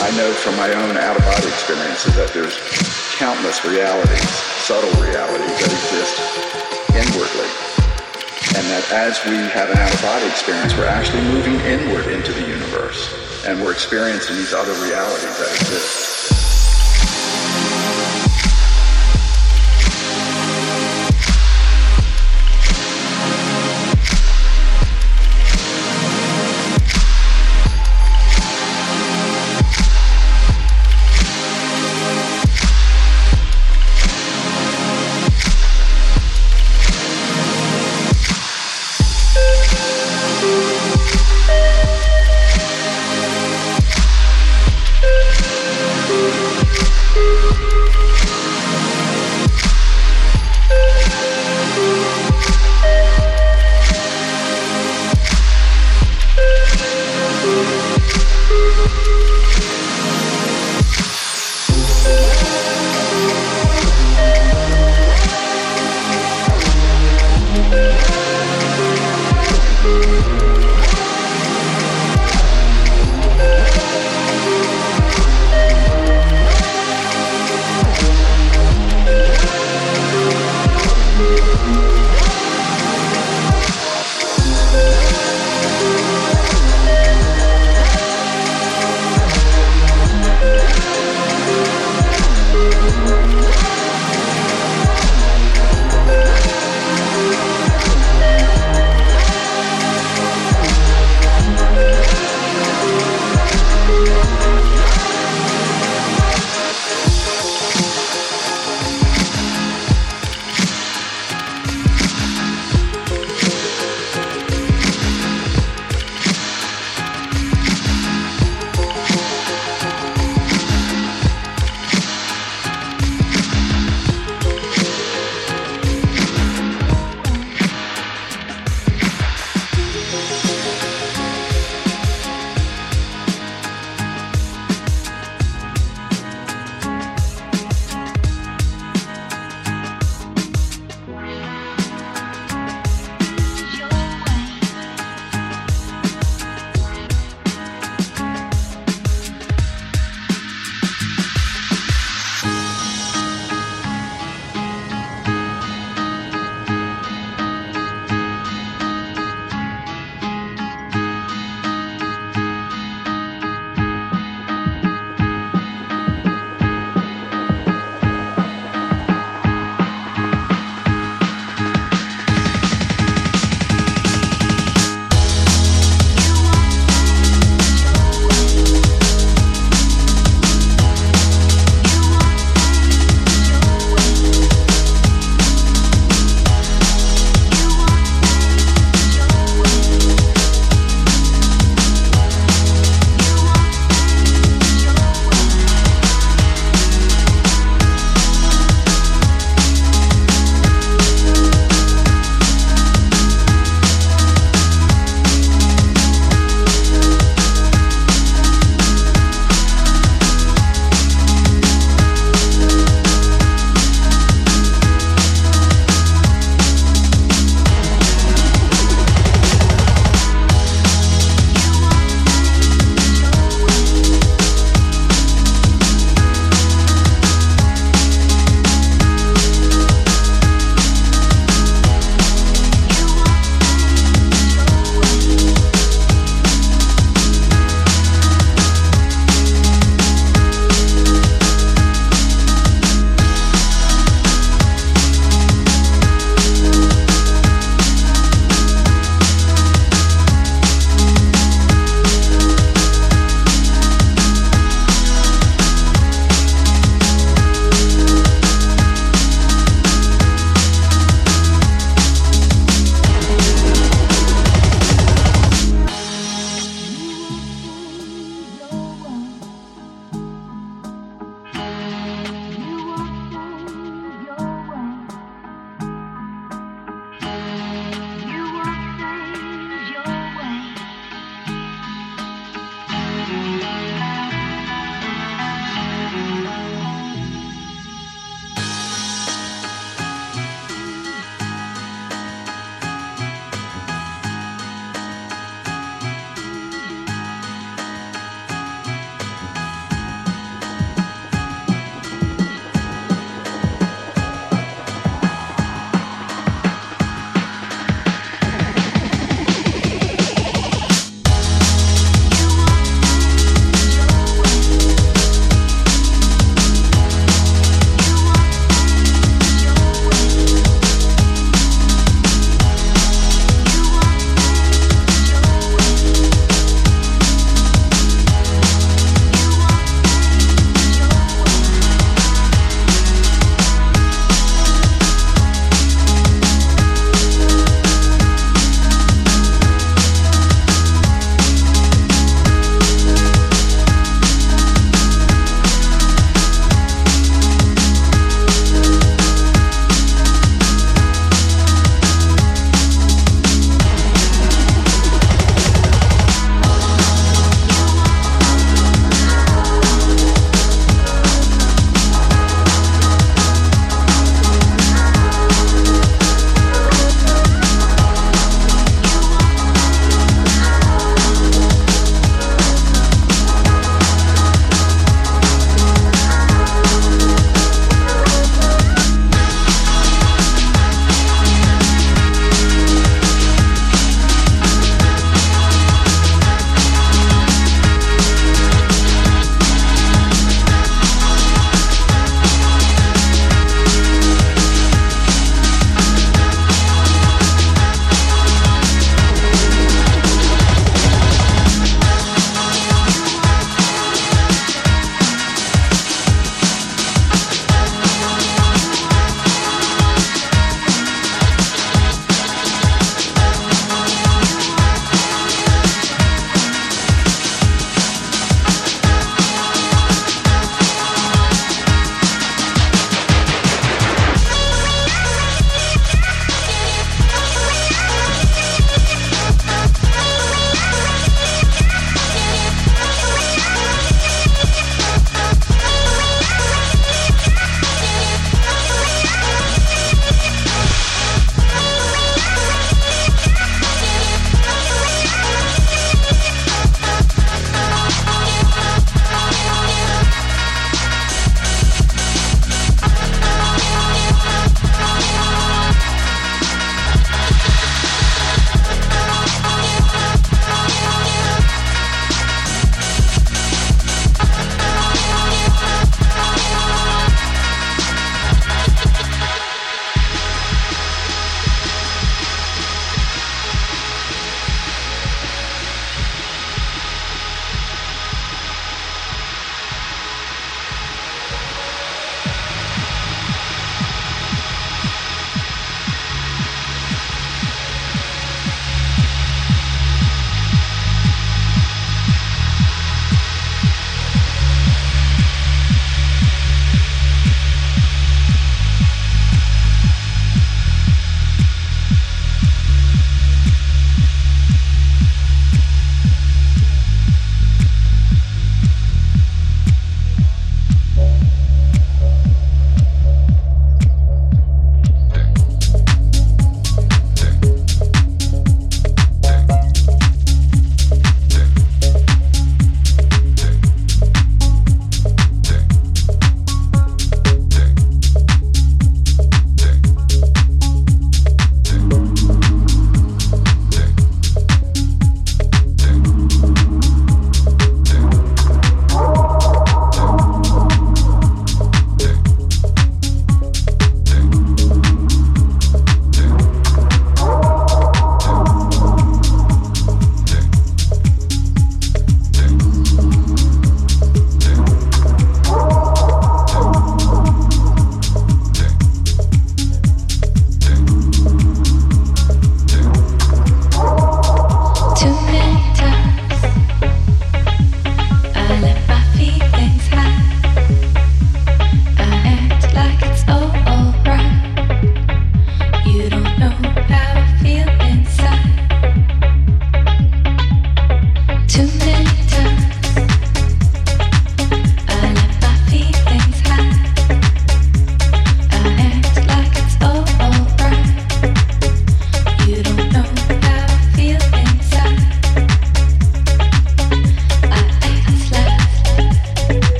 I know from my own out-of-body experiences that there's countless realities, subtle realities that exist inwardly. And that as we have an out-of-body experience, we're actually moving inward into the universe. And we're experiencing these other realities that exist.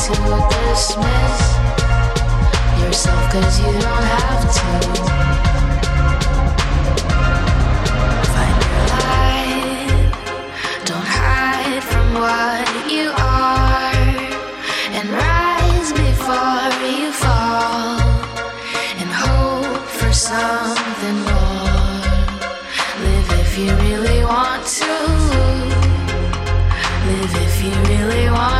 To dismiss yourself, cause you don't have to. Find your life, don't hide from what you are and rise before you fall and hope for something more. Live if you really want to. Live if you really want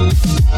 Fire